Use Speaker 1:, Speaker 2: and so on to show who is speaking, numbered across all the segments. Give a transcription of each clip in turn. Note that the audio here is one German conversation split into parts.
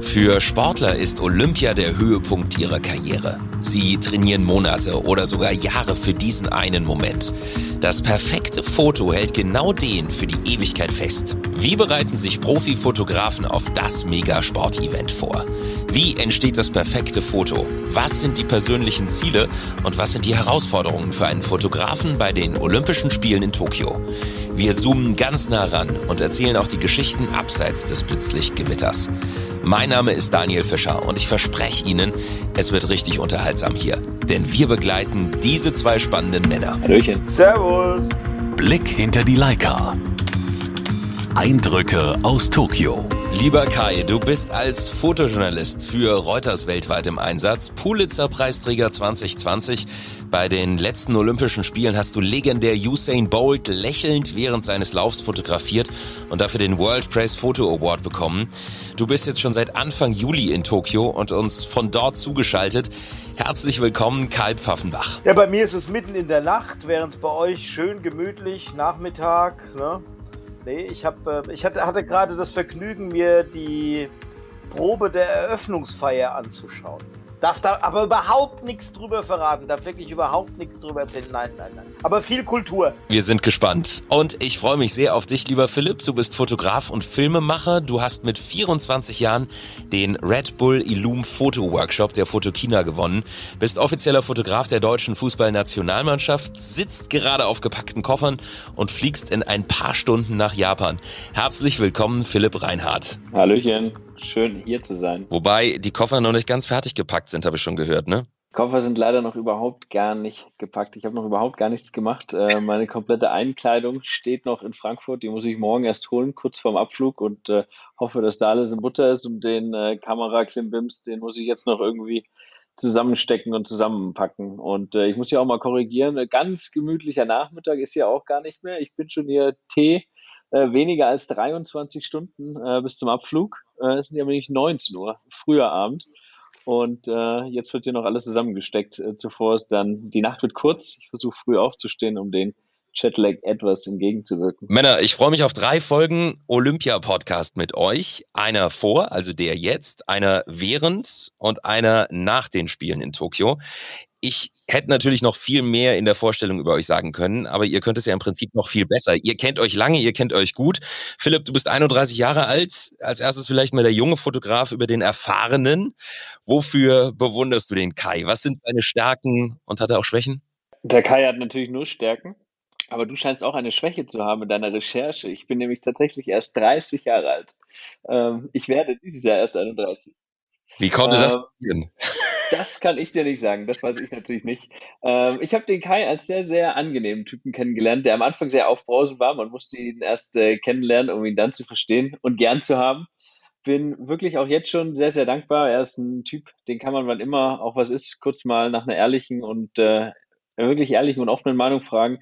Speaker 1: Für Sportler ist Olympia der Höhepunkt ihrer Karriere. Sie trainieren Monate oder sogar Jahre für diesen einen Moment. Das perfekte Foto hält genau den für die Ewigkeit fest. Wie bereiten sich Profifotografen auf das Megasport-Event vor? Wie entsteht das perfekte Foto? Was sind die persönlichen Ziele und was sind die Herausforderungen für einen Fotografen bei den Olympischen Spielen in Tokio? Wir zoomen ganz nah ran und erzählen auch die Geschichten abseits des Blitzlichtgewitters. Mein Name ist Daniel Fischer und ich verspreche Ihnen, es wird richtig unterhaltsam hier. Denn wir begleiten diese zwei spannenden Männer.
Speaker 2: Hallöchen.
Speaker 3: Servus.
Speaker 4: Blick hinter die Leica. Eindrücke aus Tokio.
Speaker 1: Lieber Kai, du bist als Fotojournalist für Reuters weltweit im Einsatz, Pulitzer-Preisträger 2020. Bei den letzten Olympischen Spielen hast du legendär Usain Bolt lächelnd während seines Laufs fotografiert und dafür den World Press Photo Award bekommen. Du bist jetzt schon seit Anfang Juli in Tokio und uns von dort zugeschaltet. Herzlich willkommen, Kai Pfaffenbach.
Speaker 3: Ja, bei mir ist es mitten in der Nacht, während es bei euch schön gemütlich Nachmittag. Ne? Nee, ich, hab, äh, ich hatte, hatte gerade das Vergnügen, mir die Probe der Eröffnungsfeier anzuschauen. Darf da aber überhaupt nichts drüber verraten, darf wirklich überhaupt nichts drüber erzählen. Nein, nein, nein. Aber viel Kultur.
Speaker 1: Wir sind gespannt. Und ich freue mich sehr auf dich, lieber Philipp. Du bist Fotograf und Filmemacher. Du hast mit 24 Jahren den Red Bull Illum Foto Workshop der Fotokina gewonnen. Bist offizieller Fotograf der deutschen Fußballnationalmannschaft, sitzt gerade auf gepackten Koffern und fliegst in ein paar Stunden nach Japan. Herzlich willkommen, Philipp Reinhardt.
Speaker 2: Hallöchen. Schön hier zu sein.
Speaker 1: Wobei die Koffer noch nicht ganz fertig gepackt sind, habe ich schon gehört, ne?
Speaker 2: Koffer sind leider noch überhaupt gar nicht gepackt. Ich habe noch überhaupt gar nichts gemacht. Äh, meine komplette Einkleidung steht noch in Frankfurt. Die muss ich morgen erst holen, kurz vorm Abflug und äh, hoffe, dass da alles in Butter ist. Und den äh, Kameraklimbims, den muss ich jetzt noch irgendwie zusammenstecken und zusammenpacken. Und äh, ich muss ja auch mal korrigieren, ein ganz gemütlicher Nachmittag ist ja auch gar nicht mehr. Ich bin schon hier Tee äh, weniger als 23 Stunden äh, bis zum Abflug. Äh, es sind ja nämlich 19 Uhr, früher Abend. Und äh, jetzt wird hier noch alles zusammengesteckt. Äh, zuvor ist dann, die Nacht wird kurz. Ich versuche früh aufzustehen, um den Chatlag etwas entgegenzuwirken.
Speaker 1: Männer, ich freue mich auf drei Folgen Olympia-Podcast mit euch. Einer vor, also der jetzt, einer während und einer nach den Spielen in Tokio. Ich hätte natürlich noch viel mehr in der Vorstellung über euch sagen können, aber ihr könnt es ja im Prinzip noch viel besser. Ihr kennt euch lange, ihr kennt euch gut. Philipp, du bist 31 Jahre alt. Als erstes vielleicht mal der junge Fotograf über den Erfahrenen. Wofür bewunderst du den Kai? Was sind seine Stärken und hat er auch Schwächen?
Speaker 2: Der Kai hat natürlich nur Stärken. Aber du scheinst auch eine Schwäche zu haben in deiner Recherche. Ich bin nämlich tatsächlich erst 30 Jahre alt. Ähm, ich werde dieses Jahr erst 31.
Speaker 1: Wie konnte das ähm, passieren?
Speaker 2: Das kann ich dir nicht sagen, das weiß ich natürlich nicht. Ähm, ich habe den Kai als sehr, sehr angenehmen Typen kennengelernt, der am Anfang sehr aufbrausend war. Man musste ihn erst äh, kennenlernen, um ihn dann zu verstehen und gern zu haben. Bin wirklich auch jetzt schon sehr, sehr dankbar. Er ist ein Typ, den kann man, wann immer auch was ist, kurz mal nach einer ehrlichen und äh, wirklich ehrlichen und offenen Meinung fragen.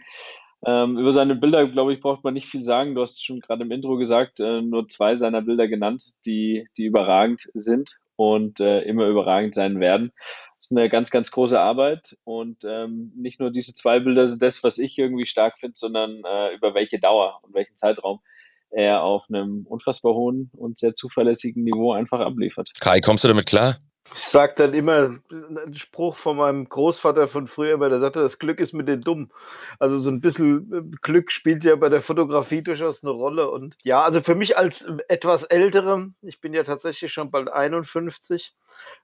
Speaker 2: Ähm, über seine Bilder, glaube ich, braucht man nicht viel sagen. Du hast schon gerade im Intro gesagt, äh, nur zwei seiner Bilder genannt, die, die überragend sind und äh, immer überragend sein werden. Das ist eine ganz, ganz große Arbeit und ähm, nicht nur diese zwei Bilder sind das, was ich irgendwie stark finde, sondern äh, über welche Dauer und welchen Zeitraum er auf einem unfassbar hohen und sehr zuverlässigen Niveau einfach abliefert.
Speaker 1: Kai, kommst du damit klar?
Speaker 3: Ich sage dann immer einen Spruch von meinem Großvater von früher, weil der sagte, das Glück ist mit den Dumm. Also so ein bisschen äh, Glück spielt ja bei der Fotografie durchaus eine Rolle. Und ja, also für mich als äh, etwas ältere, ich bin ja tatsächlich schon bald 51,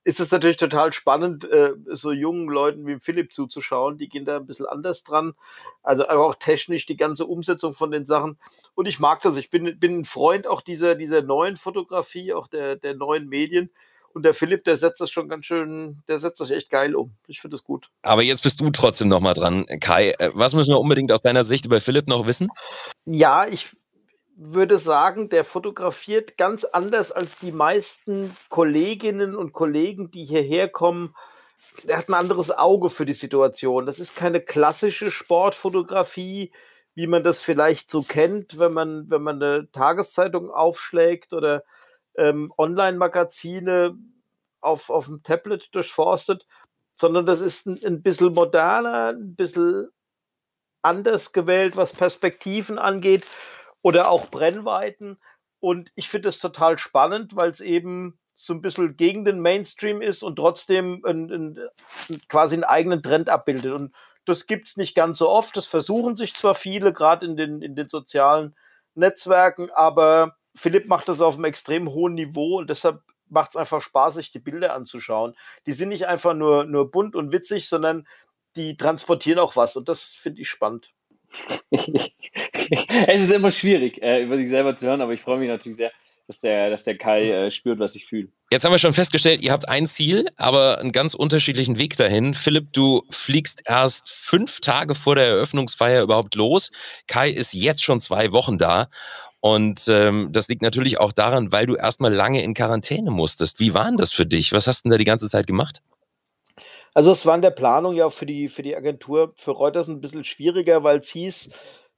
Speaker 3: ist es natürlich total spannend, äh, so jungen Leuten wie Philipp zuzuschauen. Die gehen da ein bisschen anders dran. Also auch technisch die ganze Umsetzung von den Sachen. Und ich mag das. Ich bin, bin ein Freund auch dieser, dieser neuen Fotografie, auch der, der neuen Medien und der Philipp, der setzt das schon ganz schön, der setzt das echt geil um. Ich finde das gut.
Speaker 1: Aber jetzt bist du trotzdem nochmal dran, Kai. Äh, was müssen wir unbedingt aus deiner Sicht über Philipp noch wissen?
Speaker 3: Ja, ich würde sagen, der fotografiert ganz anders als die meisten Kolleginnen und Kollegen, die hierher kommen. Der hat ein anderes Auge für die Situation. Das ist keine klassische Sportfotografie, wie man das vielleicht so kennt, wenn man, wenn man eine Tageszeitung aufschlägt oder ähm, Online-Magazine auf, auf dem Tablet durchforstet, sondern das ist ein, ein bisschen moderner, ein bisschen anders gewählt, was Perspektiven angeht oder auch Brennweiten. Und ich finde es total spannend, weil es eben so ein bisschen gegen den Mainstream ist und trotzdem ein, ein, quasi einen eigenen Trend abbildet. Und das gibt es nicht ganz so oft. Das versuchen sich zwar viele, gerade in den, in den sozialen Netzwerken, aber Philipp macht das auf einem extrem hohen Niveau und deshalb macht es einfach Spaß, sich die Bilder anzuschauen. Die sind nicht einfach nur, nur bunt und witzig, sondern die transportieren auch was und das finde ich spannend.
Speaker 2: es ist immer schwierig, äh, über sich selber zu hören, aber ich freue mich natürlich sehr, dass der, dass der Kai äh, spürt, was ich fühle.
Speaker 1: Jetzt haben wir schon festgestellt, ihr habt ein Ziel, aber einen ganz unterschiedlichen Weg dahin. Philipp, du fliegst erst fünf Tage vor der Eröffnungsfeier überhaupt los. Kai ist jetzt schon zwei Wochen da. Und ähm, das liegt natürlich auch daran, weil du erstmal lange in Quarantäne musstest. Wie war denn das für dich? Was hast du denn da die ganze Zeit gemacht?
Speaker 3: Also es war in der Planung ja für die, für die Agentur für Reuters ein bisschen schwieriger, weil es hieß,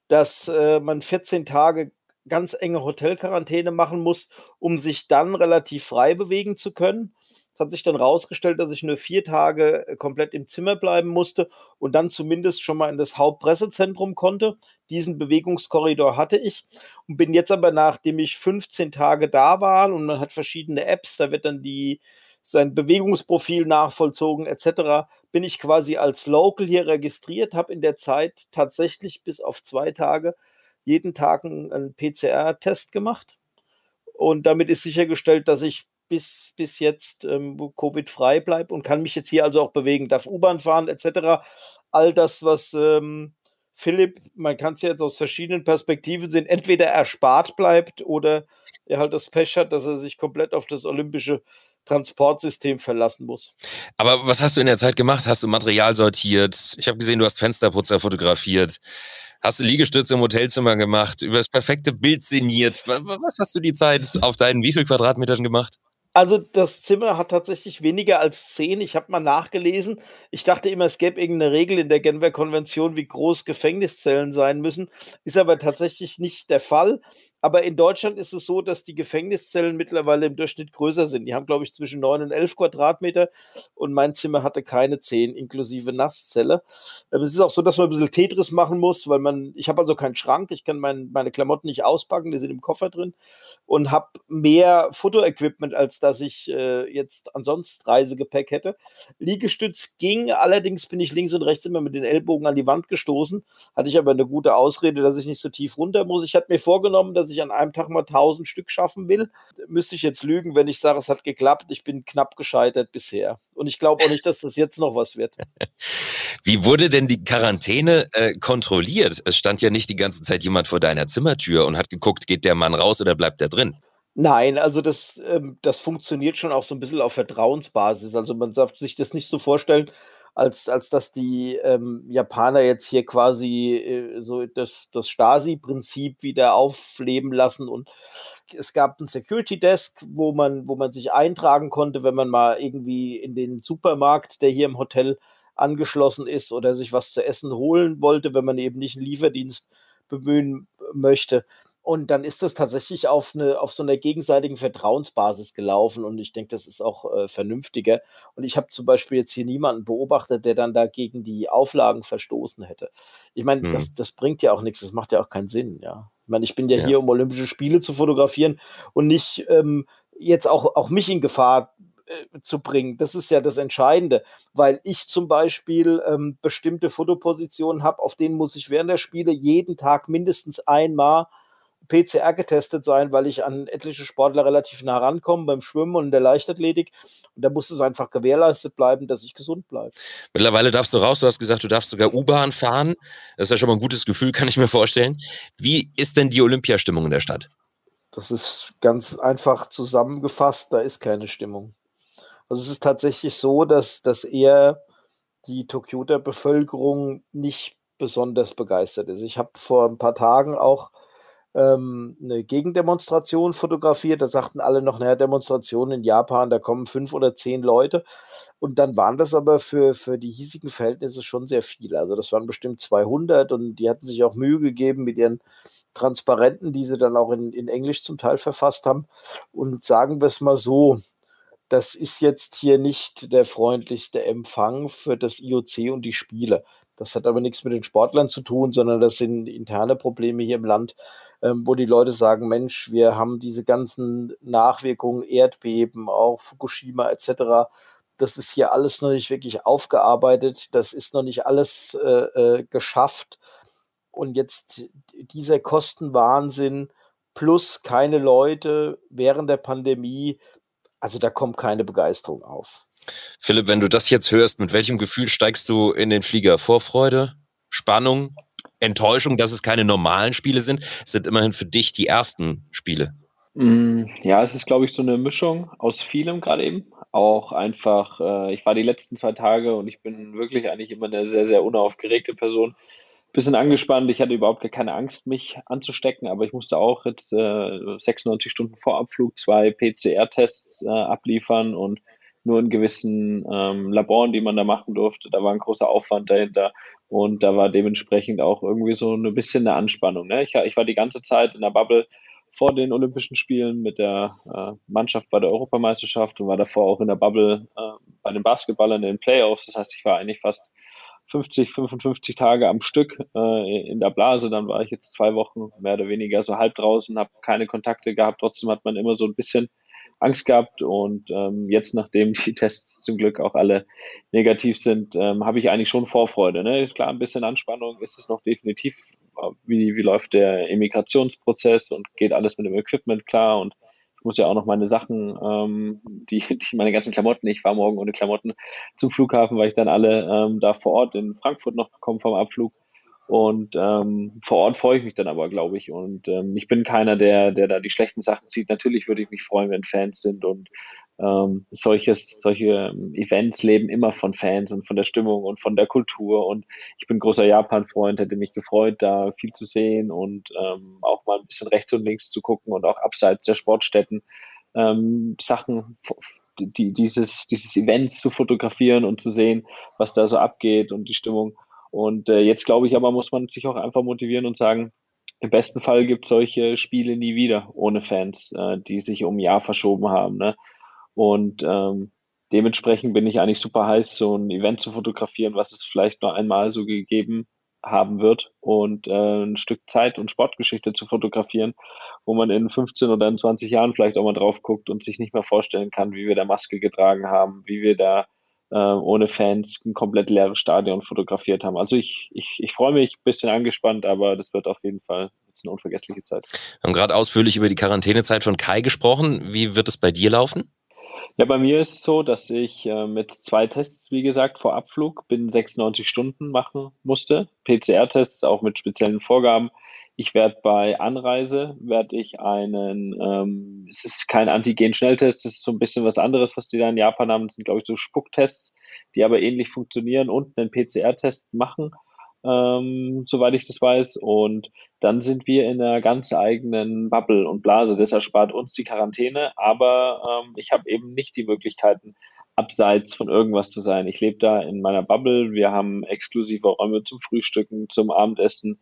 Speaker 3: dass äh, man 14 Tage ganz enge Hotelquarantäne machen muss, um sich dann relativ frei bewegen zu können. Es hat sich dann rausgestellt, dass ich nur vier Tage äh, komplett im Zimmer bleiben musste und dann zumindest schon mal in das Hauptpressezentrum konnte. Diesen Bewegungskorridor hatte ich und bin jetzt aber, nachdem ich 15 Tage da war und man hat verschiedene Apps, da wird dann die sein Bewegungsprofil nachvollzogen etc., bin ich quasi als Local hier registriert, habe in der Zeit tatsächlich bis auf zwei Tage jeden Tag einen PCR-Test gemacht. Und damit ist sichergestellt, dass ich bis, bis jetzt ähm, Covid-frei bleibe und kann mich jetzt hier also auch bewegen, darf U-Bahn fahren etc. All das, was ähm, Philipp, man kann es ja jetzt aus verschiedenen Perspektiven sehen, entweder erspart bleibt oder er halt das Pech hat, dass er sich komplett auf das olympische Transportsystem verlassen muss.
Speaker 1: Aber was hast du in der Zeit gemacht? Hast du Material sortiert? Ich habe gesehen, du hast Fensterputzer fotografiert. Hast du Liegestütze im Hotelzimmer gemacht, über das perfekte Bild sinniert? Was hast du die Zeit auf deinen wie viel Quadratmetern gemacht?
Speaker 3: Also das Zimmer hat tatsächlich weniger als zehn. Ich habe mal nachgelesen. Ich dachte immer, es gäbe irgendeine Regel in der Genfer Konvention, wie groß Gefängniszellen sein müssen. Ist aber tatsächlich nicht der Fall. Aber in Deutschland ist es so, dass die Gefängniszellen mittlerweile im Durchschnitt größer sind. Die haben, glaube ich, zwischen 9 und 11 Quadratmeter und mein Zimmer hatte keine 10, inklusive Nasszelle. Ähm, es ist auch so, dass man ein bisschen Tetris machen muss, weil man, ich habe also keinen Schrank, ich kann mein, meine Klamotten nicht auspacken, die sind im Koffer drin und habe mehr Fotoequipment, als dass ich äh, jetzt ansonsten Reisegepäck hätte. Liegestütz ging, allerdings bin ich links und rechts immer mit den Ellbogen an die Wand gestoßen, hatte ich aber eine gute Ausrede, dass ich nicht so tief runter muss. Ich hatte mir vorgenommen, dass ich an einem Tag mal 1000 Stück schaffen will. Müsste ich jetzt lügen, wenn ich sage, es hat geklappt. Ich bin knapp gescheitert bisher. Und ich glaube auch nicht, dass das jetzt noch was wird.
Speaker 1: Wie wurde denn die Quarantäne äh, kontrolliert? Es stand ja nicht die ganze Zeit jemand vor deiner Zimmertür und hat geguckt, geht der Mann raus oder bleibt er drin?
Speaker 3: Nein, also das, ähm, das funktioniert schon auch so ein bisschen auf Vertrauensbasis. Also man darf sich das nicht so vorstellen, als, als dass die ähm, Japaner jetzt hier quasi äh, so das, das Stasi-Prinzip wieder aufleben lassen. Und es gab ein Security Desk, wo man, wo man sich eintragen konnte, wenn man mal irgendwie in den Supermarkt, der hier im Hotel angeschlossen ist, oder sich was zu essen holen wollte, wenn man eben nicht einen Lieferdienst bemühen möchte. Und dann ist das tatsächlich auf, eine, auf so einer gegenseitigen Vertrauensbasis gelaufen. Und ich denke, das ist auch äh, vernünftiger. Und ich habe zum Beispiel jetzt hier niemanden beobachtet, der dann da gegen die Auflagen verstoßen hätte. Ich meine, hm. das, das bringt ja auch nichts, das macht ja auch keinen Sinn, ja. Ich meine, ich bin ja, ja. hier, um Olympische Spiele zu fotografieren und nicht ähm, jetzt auch, auch mich in Gefahr äh, zu bringen. Das ist ja das Entscheidende, weil ich zum Beispiel ähm, bestimmte Fotopositionen habe, auf denen muss ich während der Spiele jeden Tag mindestens einmal PCR getestet sein, weil ich an etliche Sportler relativ nah rankomme beim Schwimmen und in der Leichtathletik. Und da muss es einfach gewährleistet bleiben, dass ich gesund bleibe.
Speaker 1: Mittlerweile darfst du raus, du hast gesagt, du darfst sogar U-Bahn fahren. Das ist ja schon mal ein gutes Gefühl, kann ich mir vorstellen. Wie ist denn die Olympiastimmung in der Stadt?
Speaker 3: Das ist ganz einfach zusammengefasst, da ist keine Stimmung. Also es ist tatsächlich so, dass, dass eher die Tokioter Bevölkerung nicht besonders begeistert ist. Ich habe vor ein paar Tagen auch ähm, eine Gegendemonstration fotografiert. Da sagten alle noch, naja, Demonstration in Japan, da kommen fünf oder zehn Leute. Und dann waren das aber für, für die hiesigen Verhältnisse schon sehr viele. Also das waren bestimmt 200 und die hatten sich auch Mühe gegeben mit ihren Transparenten, die sie dann auch in, in Englisch zum Teil verfasst haben. Und sagen wir es mal so, das ist jetzt hier nicht der freundlichste Empfang für das IOC und die Spiele. Das hat aber nichts mit den Sportlern zu tun, sondern das sind interne Probleme hier im Land, ähm, wo die Leute sagen, Mensch, wir haben diese ganzen Nachwirkungen, Erdbeben, auch Fukushima etc. Das ist hier alles noch nicht wirklich aufgearbeitet. Das ist noch nicht alles äh, äh, geschafft. Und jetzt dieser Kostenwahnsinn plus keine Leute während der Pandemie, also da kommt keine Begeisterung auf.
Speaker 1: Philipp, wenn du das jetzt hörst, mit welchem Gefühl steigst du in den Flieger? Vorfreude, Spannung, Enttäuschung, dass es keine normalen Spiele sind? Es sind immerhin für dich die ersten Spiele.
Speaker 2: Mm, ja, es ist, glaube ich, so eine Mischung aus vielem gerade eben. Auch einfach, äh, ich war die letzten zwei Tage und ich bin wirklich eigentlich immer eine sehr, sehr unaufgeregte Person. Bisschen angespannt, ich hatte überhaupt gar keine Angst, mich anzustecken, aber ich musste auch jetzt äh, 96 Stunden vor Abflug zwei PCR-Tests äh, abliefern und nur in gewissen ähm, Laboren, die man da machen durfte. Da war ein großer Aufwand dahinter und da war dementsprechend auch irgendwie so ein bisschen eine Anspannung. Ne? Ich, ich war die ganze Zeit in der Bubble vor den Olympischen Spielen mit der äh, Mannschaft bei der Europameisterschaft und war davor auch in der Bubble äh, bei den Basketballern in den Playoffs. Das heißt, ich war eigentlich fast 50, 55 Tage am Stück äh, in der Blase. Dann war ich jetzt zwei Wochen mehr oder weniger so halb draußen, habe keine Kontakte gehabt. Trotzdem hat man immer so ein bisschen Angst gehabt und ähm, jetzt, nachdem die Tests zum Glück auch alle negativ sind, ähm, habe ich eigentlich schon Vorfreude. Ne? Ist klar, ein bisschen Anspannung ist es noch definitiv. Wie, wie läuft der Immigrationsprozess und geht alles mit dem Equipment klar und ich muss ja auch noch meine Sachen, ähm, die, die meine ganzen Klamotten, ich fahre morgen ohne Klamotten zum Flughafen, weil ich dann alle ähm, da vor Ort in Frankfurt noch bekomme vom Abflug. Und ähm, vor Ort freue ich mich dann aber, glaube ich. Und ähm, ich bin keiner, der, der da die schlechten Sachen zieht. Natürlich würde ich mich freuen, wenn Fans sind und ähm, solches, solche ähm, Events leben immer von Fans und von der Stimmung und von der Kultur. Und ich bin großer Japan-Freund, hätte mich gefreut, da viel zu sehen und ähm, auch mal ein bisschen rechts und links zu gucken und auch abseits der Sportstätten ähm, Sachen, die, dieses, dieses Events zu fotografieren und zu sehen, was da so abgeht und die Stimmung. Und äh, jetzt glaube ich aber, muss man sich auch einfach motivieren und sagen, im besten Fall gibt es solche Spiele nie wieder ohne Fans, äh, die sich um ein Jahr verschoben haben. Ne? Und ähm, dementsprechend bin ich eigentlich super heiß, so ein Event zu fotografieren, was es vielleicht nur einmal so gegeben haben wird und äh, ein Stück Zeit und Sportgeschichte zu fotografieren, wo man in 15 oder in 20 Jahren vielleicht auch mal drauf guckt und sich nicht mehr vorstellen kann, wie wir da Maske getragen haben, wie wir da äh, ohne Fans ein komplett leeres Stadion fotografiert haben. Also ich, ich, ich freue mich, ein bisschen angespannt, aber das wird auf jeden Fall eine unvergessliche Zeit.
Speaker 1: Wir haben gerade ausführlich über die Quarantänezeit von Kai gesprochen. Wie wird es bei dir laufen?
Speaker 2: Ja, bei mir ist es so, dass ich äh, mit zwei Tests, wie gesagt, vor Abflug binnen 96 Stunden machen musste. PCR-Tests auch mit speziellen Vorgaben. Ich werde bei Anreise, werde ich einen, ähm, es ist kein Antigen-Schnelltest, es ist so ein bisschen was anderes, was die da in Japan haben. Das sind, glaube ich, so Spucktests, die aber ähnlich funktionieren und einen PCR-Test machen, ähm, soweit ich das weiß. Und dann sind wir in einer ganz eigenen Bubble und Blase. Das erspart uns die Quarantäne, aber ähm, ich habe eben nicht die Möglichkeiten, abseits von irgendwas zu sein. Ich lebe da in meiner Bubble. Wir haben exklusive Räume zum Frühstücken, zum Abendessen.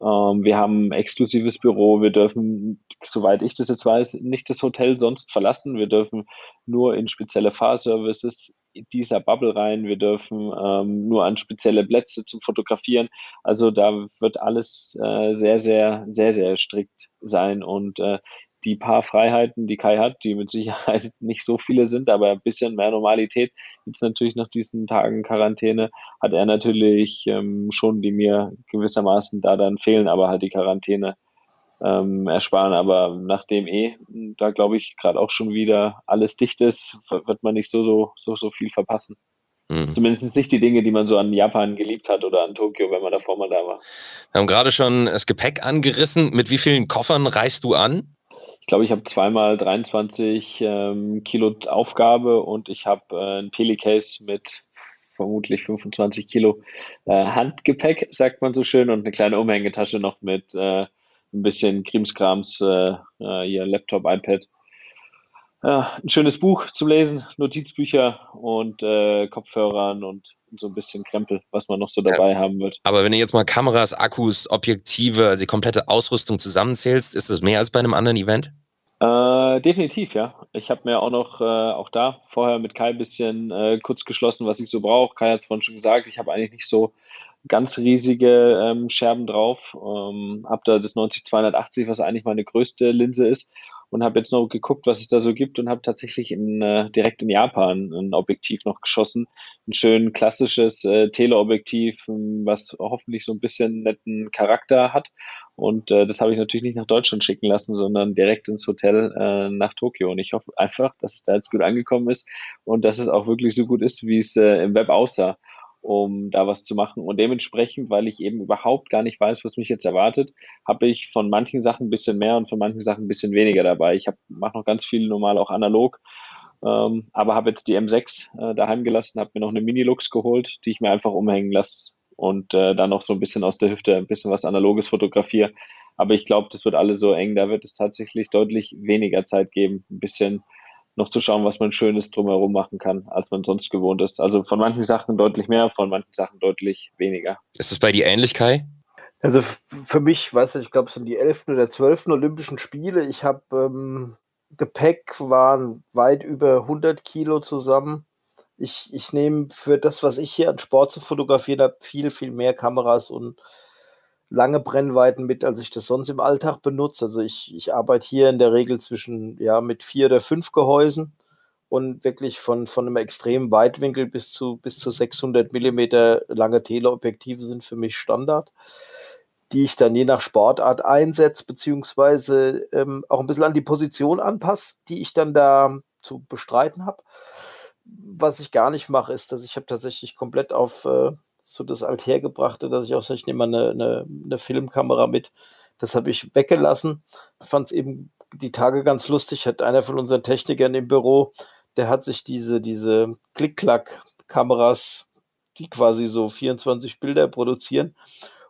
Speaker 2: Ähm, wir haben ein exklusives Büro. Wir dürfen, soweit ich das jetzt weiß, nicht das Hotel sonst verlassen. Wir dürfen nur in spezielle Fahrservices dieser Bubble rein. Wir dürfen ähm, nur an spezielle Plätze zum Fotografieren. Also da wird alles äh, sehr, sehr, sehr, sehr strikt sein. Und äh, die paar Freiheiten, die Kai hat, die mit Sicherheit nicht so viele sind, aber ein bisschen mehr Normalität, jetzt natürlich nach diesen Tagen Quarantäne, hat er natürlich ähm, schon, die mir gewissermaßen da dann fehlen, aber halt die Quarantäne ähm, ersparen. Aber nachdem eh, da glaube ich, gerade auch schon wieder alles dicht ist, wird man nicht so, so, so, so viel verpassen. Mhm. Zumindest nicht die Dinge, die man so an Japan geliebt hat oder an Tokio, wenn man davor mal da war.
Speaker 1: Wir haben gerade schon das Gepäck angerissen. Mit wie vielen Koffern reist du an?
Speaker 2: Ich glaube, ich habe zweimal 23 ähm, Kilo Aufgabe und ich habe äh, ein Pelicase mit vermutlich 25 Kilo äh, Handgepäck, sagt man so schön, und eine kleine Umhängetasche noch mit äh, ein bisschen Krimskrams, äh, äh, hier Laptop, iPad ja, ein schönes Buch zum Lesen, Notizbücher und äh, Kopfhörern und, und, so ein bisschen Krempel, was man noch so dabei ja, haben wird.
Speaker 1: Aber wenn du jetzt mal Kameras, Akkus, Objektive, also die komplette Ausrüstung zusammenzählst, ist das mehr als bei einem anderen Event?
Speaker 2: Äh, definitiv, ja. Ich habe mir auch noch, äh, auch da vorher mit Kai ein bisschen äh, kurz geschlossen, was ich so brauche. Kai hat es vorhin schon gesagt, ich habe eigentlich nicht so ganz riesige ähm, Scherben drauf. Ähm, habe da das 90-280, was eigentlich meine größte Linse ist und habe jetzt noch geguckt, was es da so gibt und habe tatsächlich in, äh, direkt in Japan ein Objektiv noch geschossen. Ein schön klassisches äh, Teleobjektiv, ähm, was hoffentlich so ein bisschen netten Charakter hat. Und äh, das habe ich natürlich nicht nach Deutschland schicken lassen, sondern direkt ins Hotel äh, nach Tokio. Und ich hoffe einfach, dass es da jetzt gut angekommen ist und dass es auch wirklich so gut ist, wie es äh, im Web aussah um da was zu machen. Und dementsprechend, weil ich eben überhaupt gar nicht weiß, was mich jetzt erwartet, habe ich von manchen Sachen ein bisschen mehr und von manchen Sachen ein bisschen weniger dabei. Ich mache noch ganz viel normal auch analog, ähm, aber habe jetzt die M6 äh, daheim gelassen, habe mir noch eine Mini-Lux geholt, die ich mir einfach umhängen lasse und äh, dann noch so ein bisschen aus der Hüfte ein bisschen was Analoges fotografiere. Aber ich glaube, das wird alles so eng, da wird es tatsächlich deutlich weniger Zeit geben, ein bisschen noch zu schauen, was man Schönes drumherum machen kann, als man sonst gewohnt ist. Also von manchen Sachen deutlich mehr, von manchen Sachen deutlich weniger.
Speaker 1: Ist es bei dir ähnlich, Kai?
Speaker 3: Also für mich, weiß ich, ich glaube, es sind die 11. oder 12. Olympischen Spiele. Ich habe ähm, Gepäck waren weit über 100 Kilo zusammen. Ich, ich nehme für das, was ich hier an Sport zu fotografieren habe, viel, viel mehr Kameras und lange Brennweiten mit, als ich das sonst im Alltag benutze. Also ich, ich arbeite hier in der Regel zwischen, ja, mit vier oder fünf Gehäusen und wirklich von, von einem extremen Weitwinkel bis zu, bis zu 600 Millimeter lange Teleobjektive sind für mich Standard, die ich dann je nach Sportart einsetze, beziehungsweise ähm, auch ein bisschen an die Position anpasse, die ich dann da zu bestreiten habe. Was ich gar nicht mache, ist, dass ich habe tatsächlich komplett auf äh, so das Althergebrachte, dass ich auch sage, ich nehme mal eine, eine, eine Filmkamera mit. Das habe ich weggelassen. Fand es eben die Tage ganz lustig. Hat einer von unseren Technikern im Büro, der hat sich diese, diese Klick-Klack-Kameras, die quasi so 24 Bilder produzieren,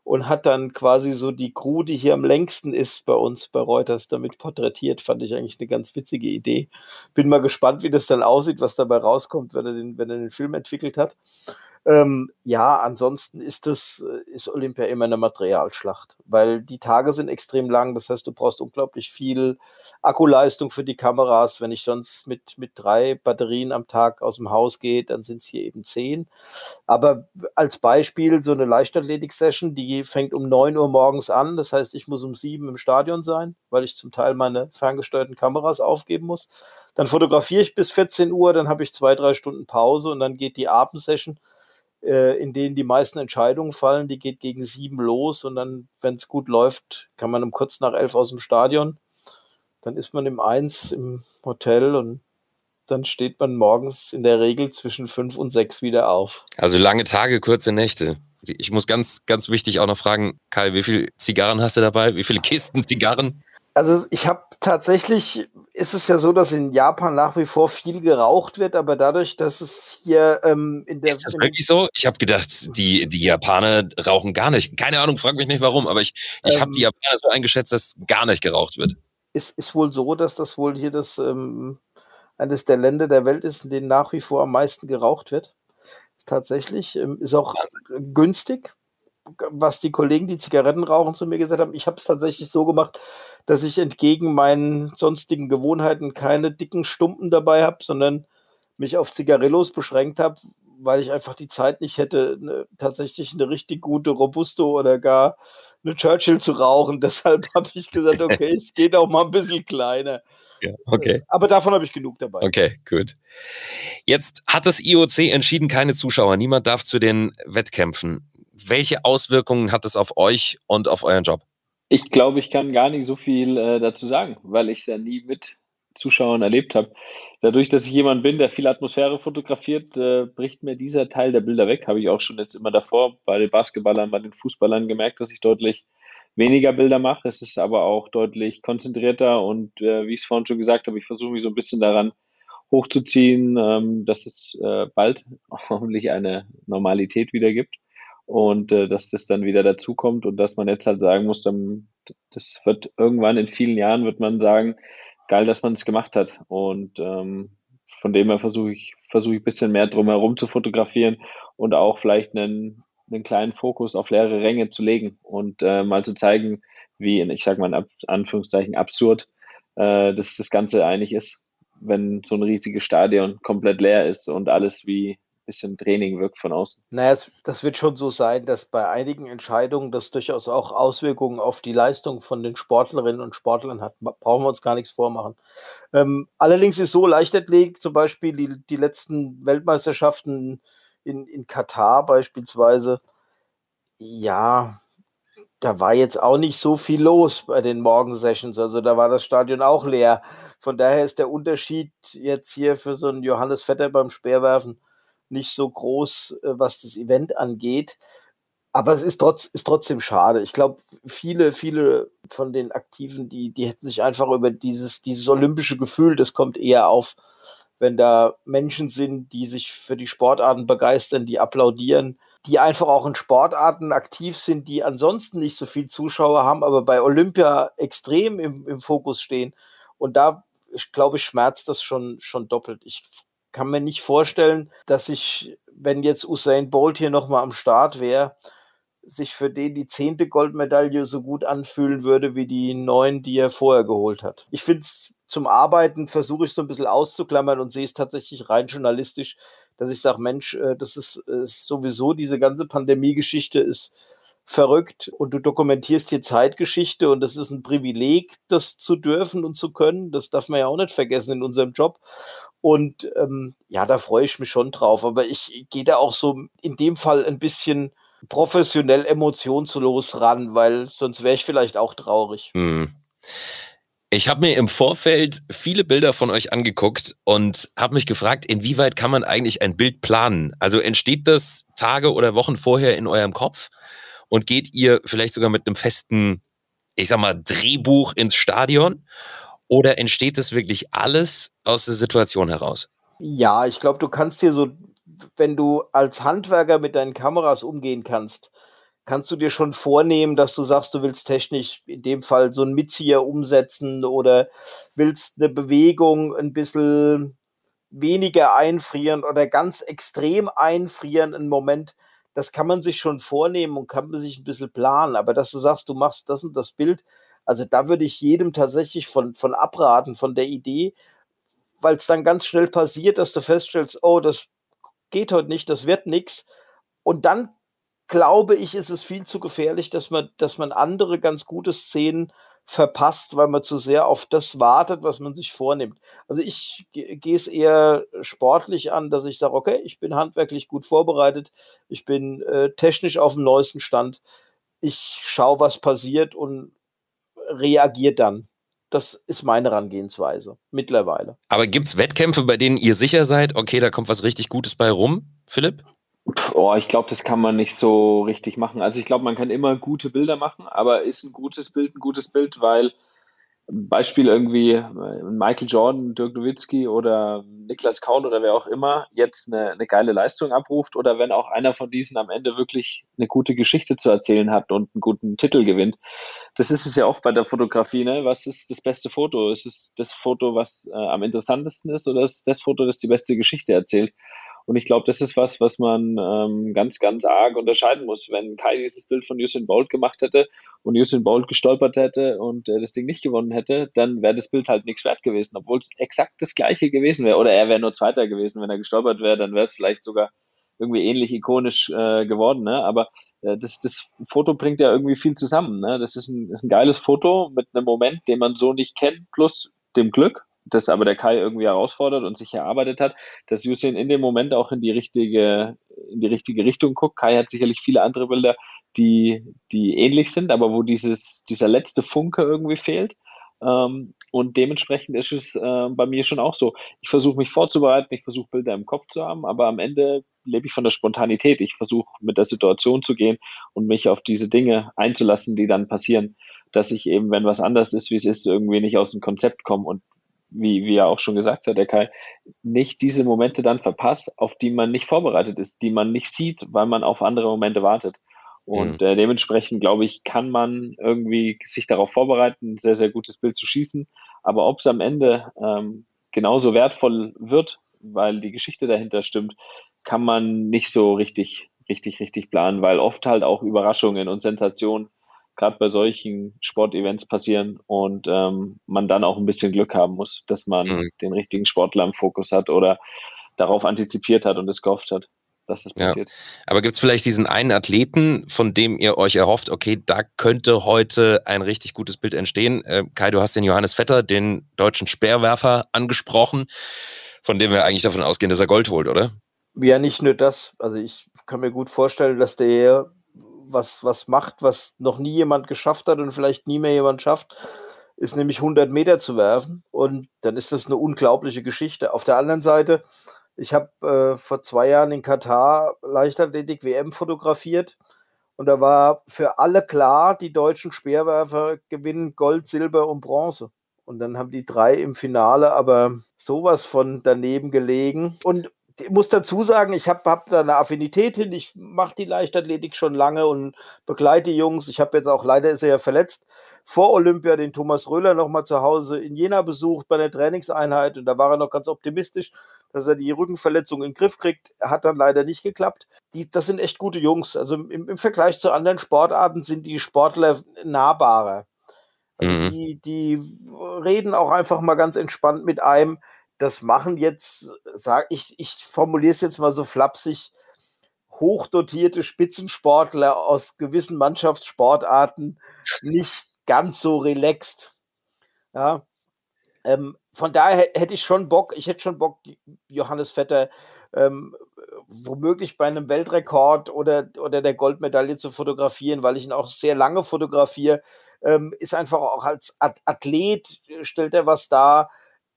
Speaker 3: und hat dann quasi so die Crew, die hier am längsten ist bei uns bei Reuters, damit porträtiert. Fand ich eigentlich eine ganz witzige Idee. Bin mal gespannt, wie das dann aussieht, was dabei rauskommt, wenn er den, wenn er den Film entwickelt hat. Ähm, ja, ansonsten ist das, äh, ist Olympia immer eine Materialschlacht, weil die Tage sind extrem lang. Das heißt, du brauchst unglaublich viel Akkuleistung für die Kameras. Wenn ich sonst mit, mit drei Batterien am Tag aus dem Haus gehe, dann sind es hier eben zehn. Aber als Beispiel so eine Leichtathletik-Session, die fängt um 9 Uhr morgens an. Das heißt, ich muss um sieben im Stadion sein, weil ich zum Teil meine ferngesteuerten Kameras aufgeben muss. Dann fotografiere ich bis 14 Uhr, dann habe ich zwei, drei Stunden Pause und dann geht die Abendsession äh, in denen die meisten Entscheidungen fallen. Die geht gegen sieben los und dann, wenn es gut läuft, kann man um kurz nach elf aus dem Stadion. Dann ist man im Eins im Hotel und dann steht man morgens in der Regel zwischen fünf und sechs wieder auf.
Speaker 1: Also lange Tage, kurze Nächte. Ich muss ganz, ganz wichtig auch noch fragen, Kai, wie viele Zigarren hast du dabei? Wie viele Kisten Zigarren?
Speaker 3: Also ich habe tatsächlich, ist es ja so, dass in Japan nach wie vor viel geraucht wird, aber dadurch, dass es hier ähm, in der...
Speaker 1: Ist das wirklich so? Ich habe gedacht, die, die Japaner rauchen gar nicht. Keine Ahnung, frag mich nicht warum, aber ich, ich ähm, habe die Japaner so eingeschätzt, dass gar nicht geraucht wird.
Speaker 3: Ist, ist wohl so, dass das wohl hier das ähm, eines der Länder der Welt ist, in denen nach wie vor am meisten geraucht wird. Tatsächlich, ähm, ist auch Wahnsinn. günstig was die Kollegen, die Zigaretten rauchen, zu mir gesagt haben. Ich habe es tatsächlich so gemacht, dass ich entgegen meinen sonstigen Gewohnheiten keine dicken Stumpen dabei habe, sondern mich auf Zigarillos beschränkt habe, weil ich einfach die Zeit nicht hätte, ne, tatsächlich eine richtig gute Robusto oder gar eine Churchill zu rauchen. Deshalb habe ich gesagt, okay, es geht auch mal ein bisschen kleiner.
Speaker 1: Ja, okay.
Speaker 3: Aber davon habe ich genug dabei.
Speaker 1: Okay, gut. Jetzt hat das IOC entschieden, keine Zuschauer. Niemand darf zu den Wettkämpfen. Welche Auswirkungen hat es auf euch und auf euren Job?
Speaker 2: Ich glaube, ich kann gar nicht so viel äh, dazu sagen, weil ich es ja nie mit Zuschauern erlebt habe. Dadurch, dass ich jemand bin, der viel Atmosphäre fotografiert, äh, bricht mir dieser Teil der Bilder weg. Habe ich auch schon jetzt immer davor bei den Basketballern, bei den Fußballern gemerkt, dass ich deutlich weniger Bilder mache. Es ist aber auch deutlich konzentrierter und äh, wie ich es vorhin schon gesagt habe, ich versuche mich so ein bisschen daran hochzuziehen, ähm, dass es äh, bald hoffentlich eine Normalität wieder gibt und äh, dass das dann wieder dazukommt und dass man jetzt halt sagen muss, dann, das wird irgendwann in vielen Jahren wird man sagen, geil, dass man es gemacht hat. Und ähm, von dem her versuche ich versuche ich ein bisschen mehr drumherum zu fotografieren und auch vielleicht einen, einen kleinen Fokus auf leere Ränge zu legen und äh, mal zu zeigen, wie in, ich sag mal in Anführungszeichen absurd äh, dass das Ganze eigentlich ist, wenn so ein riesiges Stadion komplett leer ist und alles wie bisschen Training wirkt von außen.
Speaker 3: Naja, das wird schon so sein, dass bei einigen Entscheidungen das durchaus auch Auswirkungen auf die Leistung von den Sportlerinnen und Sportlern hat. Brauchen wir uns gar nichts vormachen. Ähm, allerdings ist so Leichtathletik zum Beispiel die, die letzten Weltmeisterschaften in, in Katar beispielsweise, ja, da war jetzt auch nicht so viel los bei den Morgensessions. Also da war das Stadion auch leer. Von daher ist der Unterschied jetzt hier für so einen Johannes Vetter beim Speerwerfen nicht so groß, äh, was das Event angeht. Aber es ist, trotz, ist trotzdem schade. Ich glaube, viele, viele von den Aktiven, die, die hätten sich einfach über dieses, dieses olympische Gefühl, das kommt eher auf, wenn da Menschen sind, die sich für die Sportarten begeistern, die applaudieren, die einfach auch in Sportarten aktiv sind, die ansonsten nicht so viel Zuschauer haben, aber bei Olympia extrem im, im Fokus stehen. Und da, ich glaube, schmerzt das schon, schon doppelt. Ich kann mir nicht vorstellen, dass ich, wenn jetzt Usain Bolt hier nochmal am Start wäre, sich für den die zehnte Goldmedaille so gut anfühlen würde wie die neun, die er vorher geholt hat. Ich finde es zum Arbeiten, versuche ich so ein bisschen auszuklammern und sehe es tatsächlich rein journalistisch dass ich sage, Mensch, äh, das ist, ist sowieso diese ganze Pandemie-Geschichte ist verrückt und du dokumentierst hier Zeitgeschichte und das ist ein Privileg, das zu dürfen und zu können. Das darf man ja auch nicht vergessen in unserem Job. Und ähm, ja, da freue ich mich schon drauf. Aber ich gehe da auch so in dem Fall ein bisschen professionell emotionslos ran, weil sonst wäre ich vielleicht auch traurig. Hm.
Speaker 1: Ich habe mir im Vorfeld viele Bilder von euch angeguckt und habe mich gefragt, inwieweit kann man eigentlich ein Bild planen? Also entsteht das Tage oder Wochen vorher in eurem Kopf und geht ihr vielleicht sogar mit einem festen, ich sag mal, Drehbuch ins Stadion? Oder entsteht das wirklich alles aus der Situation heraus?
Speaker 3: Ja, ich glaube, du kannst dir so, wenn du als Handwerker mit deinen Kameras umgehen kannst, kannst du dir schon vornehmen, dass du sagst, du willst technisch in dem Fall so ein Mitzieher umsetzen oder willst eine Bewegung ein bisschen weniger einfrieren oder ganz extrem einfrieren, einen Moment, das kann man sich schon vornehmen und kann man sich ein bisschen planen. Aber dass du sagst, du machst das und das Bild, also da würde ich jedem tatsächlich von, von abraten, von der Idee, weil es dann ganz schnell passiert, dass du feststellst, oh, das geht heute nicht, das wird nichts. Und dann glaube ich, ist es viel zu gefährlich, dass man, dass man andere ganz gute Szenen verpasst, weil man zu sehr auf das wartet, was man sich vornimmt. Also ich gehe es eher sportlich an, dass ich sage, okay, ich bin handwerklich gut vorbereitet, ich bin äh, technisch auf dem neuesten Stand, ich schaue, was passiert und reagiere dann. Das ist meine Herangehensweise mittlerweile.
Speaker 1: Aber gibt es Wettkämpfe, bei denen ihr sicher seid, okay, da kommt was richtig Gutes bei rum, Philipp?
Speaker 2: Oh, ich glaube, das kann man nicht so richtig machen. Also ich glaube, man kann immer gute Bilder machen, aber ist ein gutes Bild ein gutes Bild, weil Beispiel irgendwie äh, Michael Jordan, Dirk Nowitzki oder Niklas Kaul oder wer auch immer jetzt eine, eine geile Leistung abruft oder wenn auch einer von diesen am Ende wirklich eine gute Geschichte zu erzählen hat und einen guten Titel gewinnt. Das ist es ja oft bei der Fotografie. Ne? Was ist das beste Foto? Ist es das Foto, was äh, am interessantesten ist oder ist das Foto, das die beste Geschichte erzählt? Und ich glaube, das ist was, was man ähm, ganz, ganz arg unterscheiden muss. Wenn Kai dieses Bild von Usain Bolt gemacht hätte und Usain Bolt gestolpert hätte und äh, das Ding nicht gewonnen hätte, dann wäre das Bild halt nichts wert gewesen, obwohl es exakt das gleiche gewesen wäre. Oder er wäre nur Zweiter gewesen. Wenn er gestolpert wäre, dann wäre es vielleicht sogar irgendwie ähnlich ikonisch äh, geworden. Ne? Aber äh, das, das Foto bringt ja irgendwie viel zusammen. Ne? Das ist ein, ist ein geiles Foto mit einem Moment, den man so nicht kennt, plus dem Glück das aber der Kai irgendwie herausfordert und sich erarbeitet hat, dass Yusin in dem Moment auch in die richtige, in die richtige Richtung guckt. Kai hat sicherlich viele andere Bilder, die, die ähnlich sind, aber wo dieses, dieser letzte Funke irgendwie fehlt. Ähm, und dementsprechend ist es äh, bei mir schon auch so. Ich versuche mich vorzubereiten, ich versuche Bilder im Kopf zu haben, aber am Ende lebe ich von der Spontanität. Ich versuche mit der Situation zu gehen und mich auf diese Dinge einzulassen, die dann passieren, dass ich eben, wenn was anders ist, wie es ist, irgendwie nicht aus dem Konzept komme und wie, wie er auch schon gesagt hat, der Kai, nicht diese Momente dann verpasst, auf die man nicht vorbereitet ist, die man nicht sieht, weil man auf andere Momente wartet. Und mhm. äh, dementsprechend, glaube ich, kann man irgendwie sich darauf vorbereiten, ein sehr, sehr gutes Bild zu schießen. Aber ob es am Ende ähm, genauso wertvoll wird, weil die Geschichte dahinter stimmt, kann man nicht so richtig, richtig, richtig planen, weil oft halt auch Überraschungen und Sensationen gerade bei solchen Sportevents passieren und ähm, man dann auch ein bisschen Glück haben muss, dass man mhm. den richtigen Sportler im Fokus hat oder darauf antizipiert hat und es gehofft hat. dass das passiert. Ja.
Speaker 1: Aber gibt es vielleicht diesen einen Athleten, von dem ihr euch erhofft, okay, da könnte heute ein richtig gutes Bild entstehen? Äh, Kai, du hast den Johannes Vetter, den deutschen Speerwerfer, angesprochen, von dem wir eigentlich davon ausgehen, dass er Gold holt, oder?
Speaker 3: Ja, nicht nur das. Also ich kann mir gut vorstellen, dass der was, was macht, was noch nie jemand geschafft hat und vielleicht nie mehr jemand schafft, ist nämlich 100 Meter zu werfen. Und dann ist das eine unglaubliche Geschichte. Auf der anderen Seite, ich habe äh, vor zwei Jahren in Katar Leichtathletik WM fotografiert. Und da war für alle klar, die deutschen Speerwerfer gewinnen Gold, Silber und Bronze. Und dann haben die drei im Finale aber sowas von daneben gelegen. Und muss dazu sagen, ich habe hab da eine Affinität hin. Ich mache die Leichtathletik schon lange und begleite die Jungs. Ich habe jetzt auch, leider ist er ja verletzt, vor Olympia den Thomas Röhler nochmal zu Hause in Jena besucht bei der Trainingseinheit. Und da war er noch ganz optimistisch, dass er die Rückenverletzung in den Griff kriegt. Hat dann leider nicht geklappt. Die, das sind echt gute Jungs. Also im, im Vergleich zu anderen Sportarten sind die Sportler nahbarer. Also mhm. die, die reden auch einfach mal ganz entspannt mit einem das machen jetzt, sag ich, ich formuliere es jetzt mal so flapsig, hochdotierte Spitzensportler aus gewissen Mannschaftssportarten nicht ganz so relaxed. Ja. Ähm, von daher hätte ich schon Bock, ich hätte schon Bock, Johannes Vetter ähm, womöglich bei einem Weltrekord oder, oder der Goldmedaille zu fotografieren, weil ich ihn auch sehr lange fotografiere. Ähm, ist einfach auch als Athlet, stellt er was dar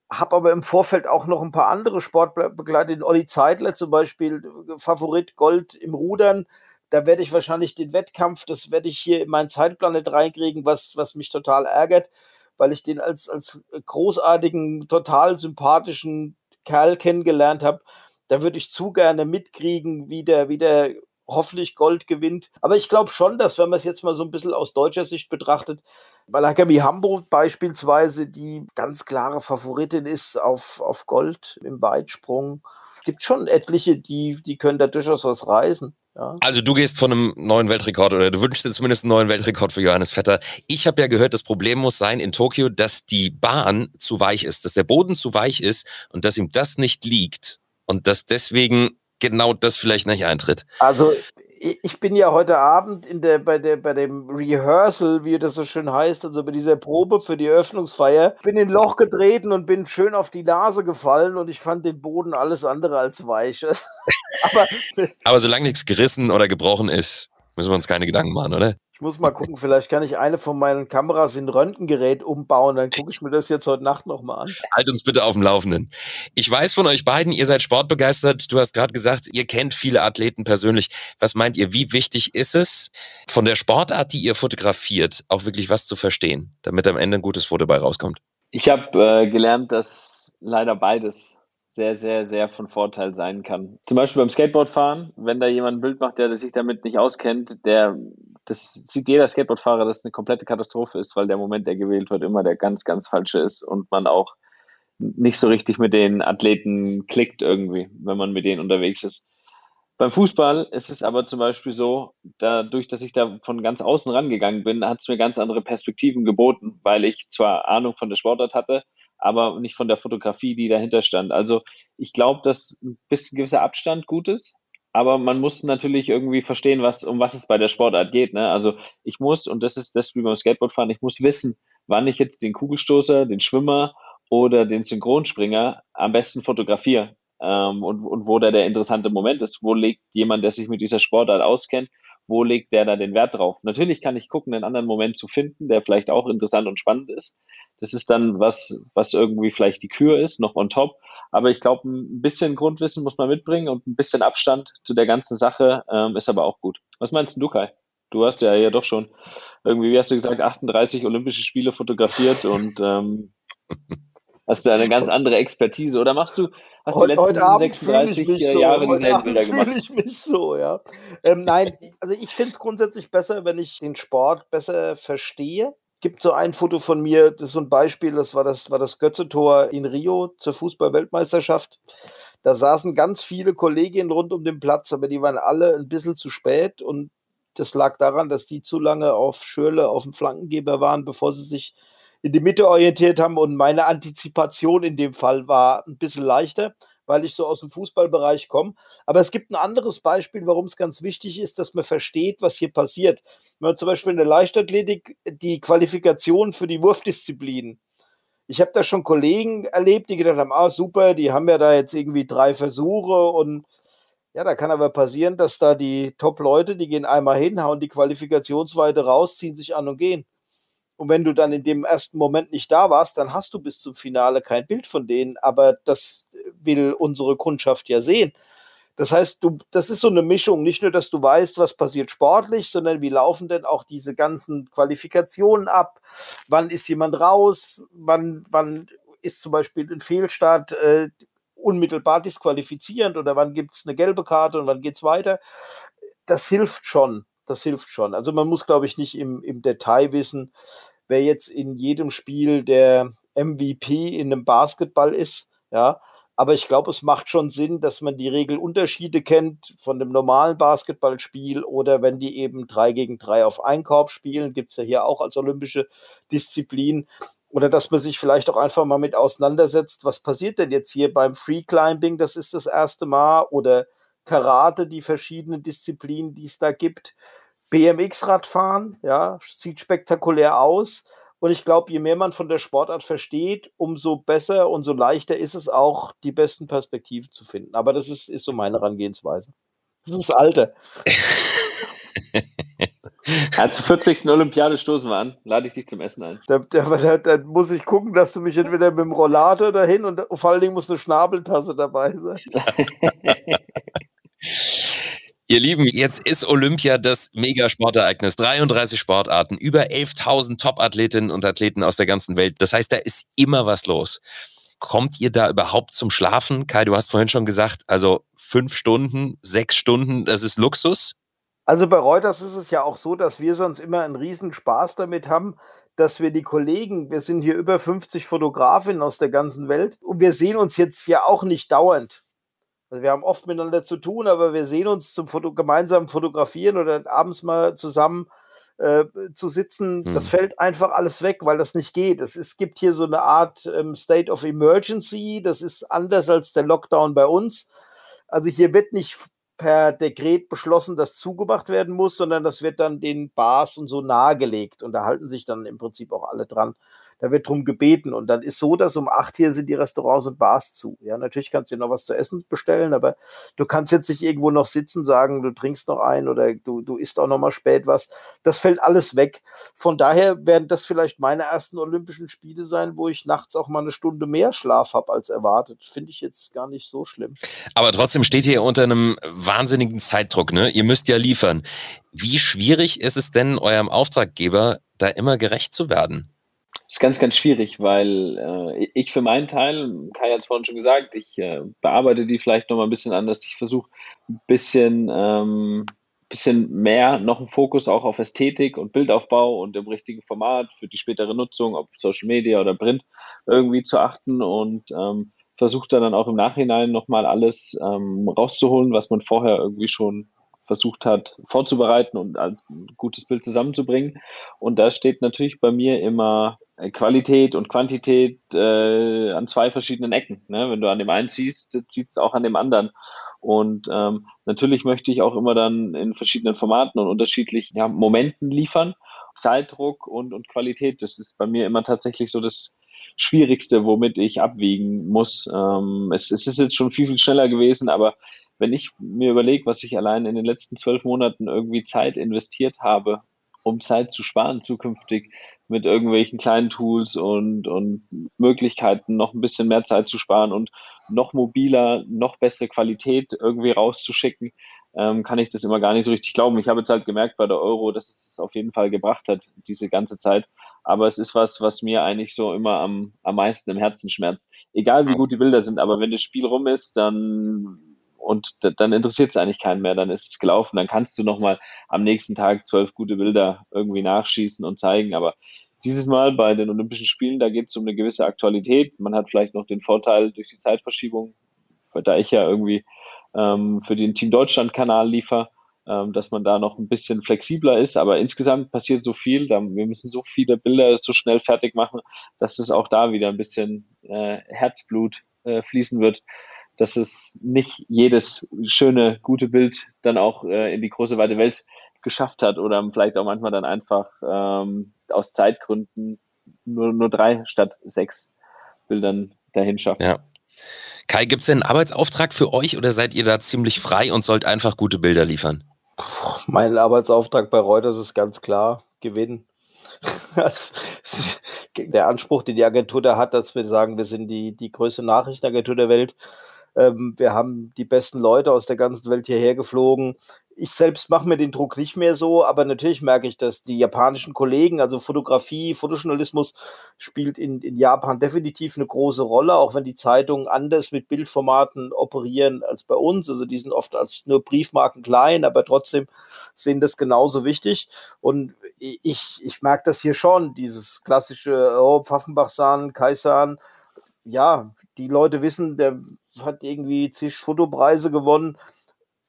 Speaker 3: habe aber im Vorfeld auch noch ein paar andere Sportler begleitet. Olli Zeitler zum Beispiel, Favorit Gold im Rudern. Da werde ich wahrscheinlich den Wettkampf, das werde ich hier in meinen Zeitplan nicht reinkriegen, was, was mich total ärgert, weil ich den als, als großartigen, total sympathischen Kerl kennengelernt habe. Da würde ich zu gerne mitkriegen, wie der, wie der hoffentlich Gold gewinnt. Aber ich glaube schon, dass wenn man es jetzt mal so ein bisschen aus deutscher Sicht betrachtet, weil Hakami Hamburg beispielsweise die ganz klare Favoritin ist auf, auf Gold im Weitsprung. Es gibt schon etliche, die, die können da durchaus was reisen. Ja.
Speaker 1: Also du gehst von einem neuen Weltrekord oder du wünschst dir zumindest einen neuen Weltrekord für Johannes Vetter. Ich habe ja gehört, das Problem muss sein in Tokio, dass die Bahn zu weich ist, dass der Boden zu weich ist und dass ihm das nicht liegt und dass deswegen genau das vielleicht nicht eintritt.
Speaker 3: Also ich bin ja heute Abend in der, bei, der, bei dem Rehearsal, wie das so schön heißt, also bei dieser Probe für die Eröffnungsfeier, bin in ein Loch getreten und bin schön auf die Nase gefallen und ich fand den Boden alles andere als weich.
Speaker 1: Aber, Aber solange nichts gerissen oder gebrochen ist, müssen wir uns keine Gedanken machen, oder?
Speaker 3: Ich muss mal gucken, vielleicht kann ich eine von meinen Kameras in Röntgengerät umbauen, dann gucke ich mir das jetzt heute Nacht nochmal an.
Speaker 1: Halt uns bitte auf dem Laufenden. Ich weiß von euch beiden, ihr seid sportbegeistert. Du hast gerade gesagt, ihr kennt viele Athleten persönlich. Was meint ihr, wie wichtig ist es, von der Sportart, die ihr fotografiert, auch wirklich was zu verstehen, damit am Ende ein gutes Foto bei rauskommt?
Speaker 2: Ich habe äh, gelernt, dass leider beides sehr, sehr, sehr von Vorteil sein kann. Zum Beispiel beim Skateboardfahren, wenn da jemand ein Bild macht, der sich damit nicht auskennt, der, das sieht jeder Skateboardfahrer, dass es eine komplette Katastrophe ist, weil der Moment, der gewählt wird, immer der ganz, ganz falsche ist und man auch nicht so richtig mit den Athleten klickt irgendwie, wenn man mit denen unterwegs ist. Beim Fußball ist es aber zum Beispiel so, dadurch, dass ich da von ganz außen rangegangen bin, hat es mir ganz andere Perspektiven geboten, weil ich zwar Ahnung von der Sportart hatte, aber nicht von der Fotografie, die dahinter stand. Also ich glaube, dass ein bisschen gewisser Abstand gut ist, aber man muss natürlich irgendwie verstehen, was, um was es bei der Sportart geht. Ne? Also ich muss, und das ist das wie beim Skateboardfahren, ich muss wissen, wann ich jetzt den Kugelstoßer, den Schwimmer oder den Synchronspringer am besten fotografiere. Ähm, und, und wo da der interessante Moment ist, wo legt jemand, der sich mit dieser Sportart auskennt, wo legt der da den Wert drauf? Natürlich kann ich gucken, einen anderen Moment zu finden, der vielleicht auch interessant und spannend ist. Das ist dann was, was irgendwie vielleicht die Kür ist, noch on top. Aber ich glaube, ein bisschen Grundwissen muss man mitbringen und ein bisschen Abstand zu der ganzen Sache ähm, ist aber auch gut. Was meinst du, Kai? Du hast ja ja doch schon irgendwie, wie hast du gesagt, 38 Olympische Spiele fotografiert und ähm, hast du eine ganz andere Expertise. Oder machst du, hast du letzten 36 Jahre so. dieselben Bilder gemacht?
Speaker 3: fühle ich mich so, ja. Ähm, nein, also ich finde es grundsätzlich besser, wenn ich den Sport besser verstehe gibt so ein Foto von mir, das ist so ein Beispiel, das war das, war das Götze-Tor in Rio zur Fußball-Weltmeisterschaft. Da saßen ganz viele Kolleginnen rund um den Platz, aber die waren alle ein bisschen zu spät und das lag daran, dass die zu lange auf Schürle, auf dem Flankengeber waren, bevor sie sich in die Mitte orientiert haben und meine Antizipation in dem Fall war ein bisschen leichter, weil ich so aus dem Fußballbereich komme. Aber es gibt ein anderes Beispiel, warum es ganz wichtig ist, dass man versteht, was hier passiert. Wenn man zum Beispiel in der Leichtathletik die Qualifikation für die Wurfdisziplinen ich habe da schon Kollegen erlebt, die gedacht haben, ah super, die haben ja da jetzt irgendwie drei Versuche und ja, da kann aber passieren, dass da die Top-Leute, die gehen einmal hin, hauen die Qualifikationsweite raus, ziehen sich an und gehen. Und wenn du dann in dem ersten Moment nicht da warst, dann hast du bis zum Finale kein Bild von denen. Aber das will unsere Kundschaft ja sehen. Das heißt, du, das ist so eine Mischung, nicht nur, dass du weißt, was passiert sportlich, sondern wie laufen denn auch diese ganzen Qualifikationen ab? Wann ist jemand raus? Wann, wann ist zum Beispiel ein Fehlstart äh, unmittelbar disqualifizierend oder wann gibt es eine gelbe Karte und wann geht es weiter? Das hilft schon. Das hilft schon. Also man muss, glaube ich, nicht im, im Detail wissen, wer jetzt in jedem Spiel der MVP in einem Basketball ist. Ja, aber ich glaube, es macht schon Sinn, dass man die Regelunterschiede kennt von dem normalen Basketballspiel oder wenn die eben drei gegen drei auf Einkorb spielen, gibt es ja hier auch als olympische Disziplin. Oder dass man sich vielleicht auch einfach mal mit auseinandersetzt, was passiert denn jetzt hier beim Free Climbing, das ist das erste Mal, oder Karate, die verschiedenen Disziplinen, die es da gibt. BMX-Radfahren, ja, sieht spektakulär aus. Und ich glaube, je mehr man von der Sportart versteht, umso besser und so leichter ist es auch, die besten Perspektiven zu finden. Aber das ist, ist so meine Herangehensweise. Das ist das Alter.
Speaker 2: Ja, zur 40. Olympiade stoßen wir an. Lade ich dich zum Essen ein.
Speaker 3: Da, da, da, da, muss ich gucken, dass du mich entweder mit dem Rollator dahin und vor allen Dingen muss eine Schnabeltasse dabei sein.
Speaker 1: Ihr Lieben, jetzt ist Olympia das Megasportereignis. 33 Sportarten, über 11.000 Top-Athletinnen und Athleten aus der ganzen Welt. Das heißt, da ist immer was los. Kommt ihr da überhaupt zum Schlafen? Kai, du hast vorhin schon gesagt, also fünf Stunden, sechs Stunden, das ist Luxus?
Speaker 3: Also bei Reuters ist es ja auch so, dass wir sonst immer einen riesen Spaß damit haben, dass wir die Kollegen, wir sind hier über 50 Fotografinnen aus der ganzen Welt und wir sehen uns jetzt ja auch nicht dauernd. Also wir haben oft miteinander zu tun, aber wir sehen uns zum Foto gemeinsamen Fotografieren oder abends mal zusammen äh, zu sitzen. Hm. Das fällt einfach alles weg, weil das nicht geht. Es, es gibt hier so eine Art ähm, State of Emergency. Das ist anders als der Lockdown bei uns. Also hier wird nicht per Dekret beschlossen, dass zugemacht werden muss, sondern das wird dann den Bars und so nahegelegt. Und da halten sich dann im Prinzip auch alle dran da wird drum gebeten. Und dann ist so, dass um acht hier sind die Restaurants und Bars zu. Ja, natürlich kannst du dir noch was zu essen bestellen, aber du kannst jetzt nicht irgendwo noch sitzen, sagen, du trinkst noch ein oder du, du isst auch noch mal spät was. Das fällt alles weg. Von daher werden das vielleicht meine ersten Olympischen Spiele sein, wo ich nachts auch mal eine Stunde mehr Schlaf habe als erwartet. Finde ich jetzt gar nicht so schlimm.
Speaker 1: Aber trotzdem steht ihr unter einem wahnsinnigen Zeitdruck, ne? Ihr müsst ja liefern. Wie schwierig ist es denn, eurem Auftraggeber da immer gerecht zu werden?
Speaker 2: Ist ganz, ganz schwierig, weil äh, ich für meinen Teil, Kai hat es vorhin schon gesagt, ich äh, bearbeite die vielleicht nochmal ein bisschen anders. Ich versuche ein bisschen, ähm, bisschen mehr noch einen Fokus auch auf Ästhetik und Bildaufbau und im richtigen Format für die spätere Nutzung, ob Social Media oder Print, irgendwie zu achten und ähm, versuche dann auch im Nachhinein nochmal alles ähm, rauszuholen, was man vorher irgendwie schon versucht hat vorzubereiten und ein gutes Bild zusammenzubringen. Und da steht natürlich bei mir immer äh, Qualität und Quantität äh, an zwei verschiedenen Ecken. Ne? Wenn du an dem einen ziehst, zieht es auch an dem anderen. Und ähm, natürlich möchte ich auch immer dann in verschiedenen Formaten und unterschiedlichen ja, Momenten liefern. Zeitdruck und, und Qualität, das ist bei mir immer tatsächlich so das Schwierigste, womit ich abwiegen muss. Ähm, es, es ist jetzt schon viel, viel schneller gewesen, aber wenn ich mir überlege, was ich allein in den letzten zwölf Monaten irgendwie Zeit investiert habe, um Zeit zu sparen zukünftig mit irgendwelchen kleinen Tools und, und Möglichkeiten, noch ein bisschen mehr Zeit zu sparen und noch mobiler, noch bessere Qualität irgendwie rauszuschicken, ähm, kann ich das immer gar nicht so richtig glauben. Ich habe jetzt halt gemerkt bei der Euro, dass es auf jeden Fall gebracht hat, diese ganze Zeit. Aber es ist was, was mir eigentlich so immer am, am meisten im Herzen schmerzt. Egal wie gut die Bilder sind, aber wenn das Spiel rum ist, dann und dann interessiert es eigentlich keinen mehr, dann ist es gelaufen, dann kannst du nochmal am nächsten Tag zwölf gute Bilder irgendwie nachschießen und zeigen, aber dieses Mal bei den Olympischen Spielen, da geht es um eine gewisse Aktualität. Man hat vielleicht noch den Vorteil durch die Zeitverschiebung, da ich ja irgendwie ähm, für den Team Deutschland-Kanal liefer, ähm, dass man da noch ein bisschen flexibler ist. Aber insgesamt passiert so viel, da, wir müssen so viele Bilder so schnell fertig machen, dass es auch da wieder ein bisschen äh, Herzblut äh, fließen wird, dass es nicht jedes schöne, gute Bild dann auch äh, in die große weite Welt geschafft hat oder vielleicht auch manchmal dann einfach ähm, aus Zeitgründen nur, nur drei statt sechs Bildern dahin schafft.
Speaker 1: Ja. Kai, gibt es denn einen Arbeitsauftrag für euch oder seid ihr da ziemlich frei und sollt einfach gute Bilder liefern?
Speaker 3: Mein Arbeitsauftrag bei Reuters ist ganz klar, gewinnen. der Anspruch, den die Agentur da hat, dass wir sagen, wir sind die, die größte Nachrichtenagentur der Welt. Ähm, wir haben die besten Leute aus der ganzen Welt hierher geflogen ich selbst mache mir den Druck nicht mehr so, aber natürlich merke ich, dass die japanischen Kollegen, also Fotografie, Fotojournalismus spielt in, in Japan definitiv eine große Rolle, auch wenn die Zeitungen anders mit Bildformaten operieren als bei uns. Also die sind oft als nur Briefmarken klein, aber trotzdem sehen das genauso wichtig. Und ich, ich merke das hier schon, dieses klassische oh, Pfaffenbach-San, Kaisan, ja, die Leute wissen, der hat irgendwie zig Fotopreise gewonnen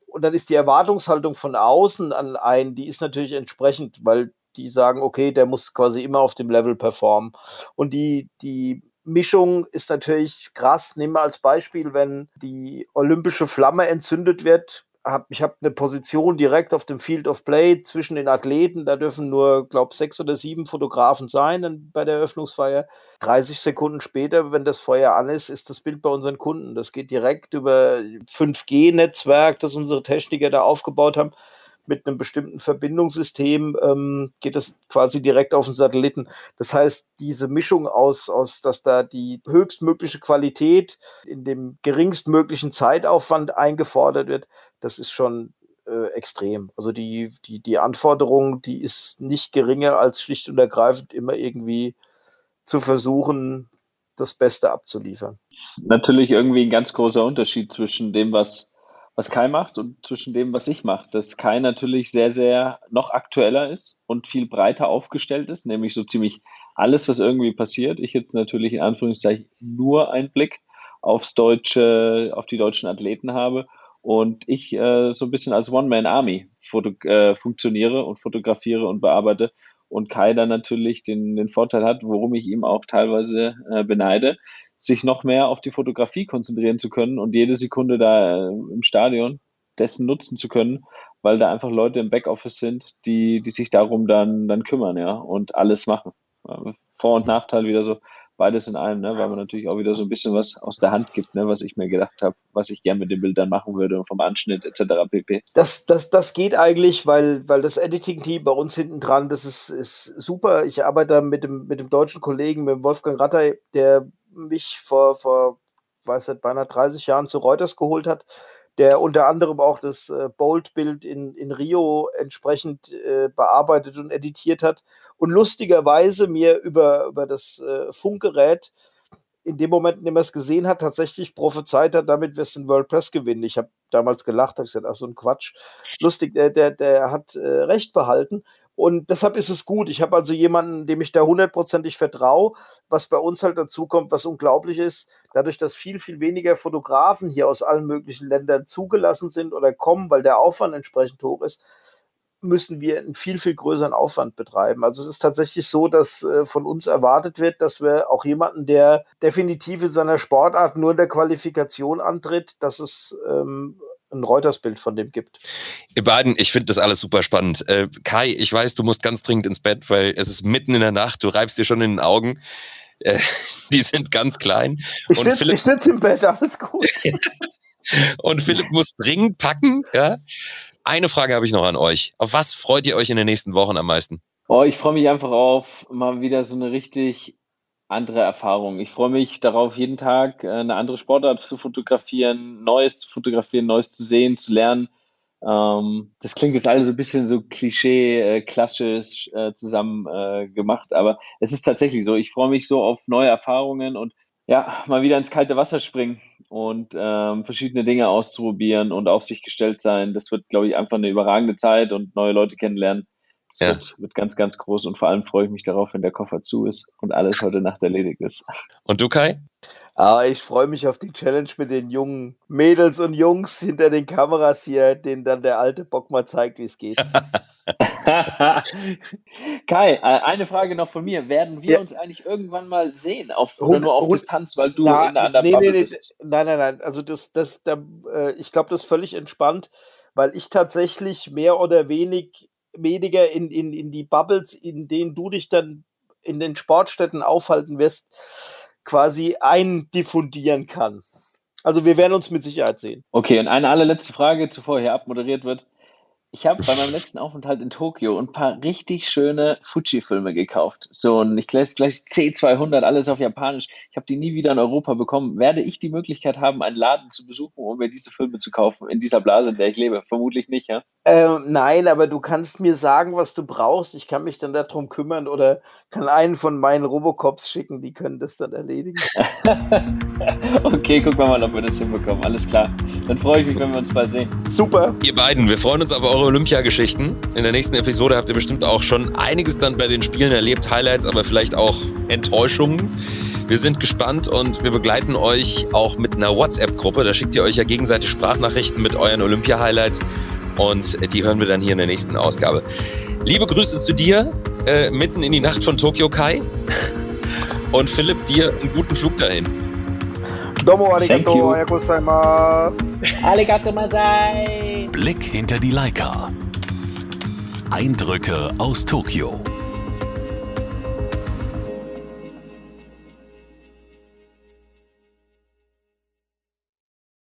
Speaker 3: und dann ist die Erwartungshaltung von außen an einen, die ist natürlich entsprechend, weil die sagen, okay, der muss quasi immer auf dem Level performen. Und die, die Mischung ist natürlich krass. Nehmen wir als Beispiel, wenn die olympische Flamme entzündet wird, hab, ich habe eine Position direkt auf dem Field of Play zwischen den Athleten. Da dürfen nur, glaube ich, sechs oder sieben Fotografen sein bei der Eröffnungsfeier. 30 Sekunden später, wenn das Feuer an ist, ist das Bild bei unseren Kunden. Das geht direkt über 5G-Netzwerk, das unsere Techniker da aufgebaut haben mit einem bestimmten Verbindungssystem ähm, geht das quasi direkt auf den Satelliten. Das heißt, diese Mischung aus, aus, dass da die höchstmögliche Qualität in dem geringstmöglichen Zeitaufwand eingefordert wird, das ist schon äh, extrem. Also die, die, die Anforderung, die ist nicht geringer als schlicht und ergreifend immer irgendwie zu versuchen, das Beste abzuliefern.
Speaker 2: Natürlich irgendwie ein ganz großer Unterschied zwischen dem, was was Kai macht und zwischen dem, was ich mache. Dass Kai natürlich sehr, sehr noch aktueller ist und viel breiter aufgestellt ist, nämlich so ziemlich alles, was irgendwie passiert. Ich jetzt natürlich in Anführungszeichen nur einen Blick aufs deutsche, auf die deutschen Athleten habe und ich äh, so ein bisschen als One-Man-Army äh, funktioniere und fotografiere und bearbeite und Kai dann natürlich den, den Vorteil hat, worum ich ihm auch teilweise äh, beneide, sich noch mehr auf die Fotografie konzentrieren zu können und jede Sekunde da äh, im Stadion dessen nutzen zu können, weil da einfach Leute im Backoffice sind, die, die sich darum dann, dann kümmern, ja, und alles machen. Vor- und Nachteil wieder so beides in einem, ne, weil man natürlich auch wieder so ein bisschen was aus der Hand gibt, ne, was ich mir gedacht habe, was ich gerne mit dem Bild dann machen würde vom Anschnitt etc. pp.
Speaker 3: Das, das, das geht eigentlich, weil, weil das Editing-Team bei uns hinten dran, das ist, ist super. Ich arbeite mit dem, mit dem deutschen Kollegen, mit Wolfgang Ratter, der mich vor, vor weiß nicht, beinahe 30 Jahren zu Reuters geholt hat, der unter anderem auch das äh, Bold-Bild in, in Rio entsprechend äh, bearbeitet und editiert hat und lustigerweise mir über, über das äh, Funkgerät in dem Moment, in dem er es gesehen hat, tatsächlich prophezeit hat, damit wir es in WordPress gewinnen. Ich habe damals gelacht, habe gesagt, ach so ein Quatsch. Lustig, der, der, der hat äh, recht behalten. Und deshalb ist es gut. Ich habe also jemanden, dem ich da hundertprozentig vertraue. Was bei uns halt dazu kommt, was unglaublich ist, dadurch, dass viel, viel weniger Fotografen hier aus allen möglichen Ländern zugelassen sind oder kommen, weil der Aufwand entsprechend hoch ist, müssen wir einen viel, viel größeren Aufwand betreiben. Also es ist tatsächlich so, dass äh, von uns erwartet wird, dass wir auch jemanden, der definitiv in seiner Sportart nur in der Qualifikation antritt, dass es ähm, ein Reuters-Bild von dem gibt.
Speaker 1: Ihr beiden, ich finde das alles super spannend. Äh, Kai, ich weiß, du musst ganz dringend ins Bett, weil es ist mitten in der Nacht, du reibst dir schon in den Augen. Äh, die sind ganz klein.
Speaker 3: Ich sitze sitz im Bett, alles gut.
Speaker 1: und Philipp muss dringend packen. Ja? Eine Frage habe ich noch an euch. Auf was freut ihr euch in den nächsten Wochen am meisten?
Speaker 2: Oh, ich freue mich einfach auf mal wieder so eine richtig andere Erfahrung. Ich freue mich darauf, jeden Tag äh, eine andere Sportart zu fotografieren, Neues zu fotografieren, Neues zu sehen, zu lernen. Ähm, das klingt jetzt alles so ein bisschen so klischee, äh, klassisch äh, zusammen gemacht, aber es ist tatsächlich so. Ich freue mich so auf neue Erfahrungen und ja, mal wieder ins kalte Wasser springen und ähm, verschiedene Dinge auszuprobieren und auf sich gestellt sein. Das wird, glaube ich, einfach eine überragende Zeit und neue Leute kennenlernen. Das ja. wird, wird ganz, ganz groß und vor allem freue ich mich darauf, wenn der Koffer zu ist und alles heute Nacht erledigt ist.
Speaker 1: Und du, Kai?
Speaker 3: Ah, ich freue mich auf die Challenge mit den jungen Mädels und Jungs hinter den Kameras hier, denen dann der alte Bock mal zeigt, wie es geht.
Speaker 2: Kai, äh, eine Frage noch von mir. Werden wir
Speaker 3: Ja.
Speaker 2: uns eigentlich irgendwann mal sehen? Auf, oder nur auf Distanz, weil du
Speaker 3: Na,
Speaker 2: in einer anderen
Speaker 3: nee,
Speaker 2: Bubble
Speaker 3: nee, nee,
Speaker 2: bist?
Speaker 3: nein, nein, nein. Also das, das, da, äh, ich glaube, das ist völlig entspannt, weil ich tatsächlich mehr oder wenig, weniger in, in, in die Bubbles, in denen du dich dann in den Sportstätten aufhalten wirst, quasi eindiffundieren kann. Also wir werden uns mit Sicherheit sehen.
Speaker 2: Okay, und eine allerletzte Frage, zuvor hier abmoderiert wird. Ich habe bei meinem letzten Aufenthalt in Tokio ein paar richtig schöne Fuji-Filme gekauft. So ein, ich gleich, gleich C200, alles auf Japanisch. Ich habe die nie wieder in Europa bekommen. Werde ich die Möglichkeit haben, einen Laden zu besuchen, um mir diese Filme zu kaufen, in dieser Blase, in der ich lebe? Vermutlich nicht, ja?
Speaker 3: Ähm, nein, aber du kannst mir sagen, was du brauchst. Ich kann mich dann darum kümmern oder kann einen von meinen Robocops schicken, die können das dann erledigen.
Speaker 2: okay, gucken wir mal, ob wir das hinbekommen. Alles klar. Dann freue ich mich, wenn wir uns bald sehen.
Speaker 3: Super.
Speaker 1: Ihr beiden, wir freuen uns auf eure Olympiageschichten. In der nächsten Episode habt ihr bestimmt auch schon einiges dann bei den Spielen erlebt, Highlights, aber vielleicht auch Enttäuschungen. Wir sind gespannt und wir begleiten euch auch mit einer WhatsApp-Gruppe. Da schickt ihr euch ja gegenseitig Sprachnachrichten mit euren Olympia-Highlights und die hören wir dann hier in der nächsten Ausgabe. Liebe Grüße zu dir, äh, mitten in die Nacht von Tokio Kai. Und Philipp, dir einen guten Flug dahin.
Speaker 3: Domo
Speaker 2: Thank you.
Speaker 3: arigato, arigato gozaimasu.
Speaker 2: Arigato Masai!
Speaker 4: Blick hinter die Leica. Eindrücke aus Tokio.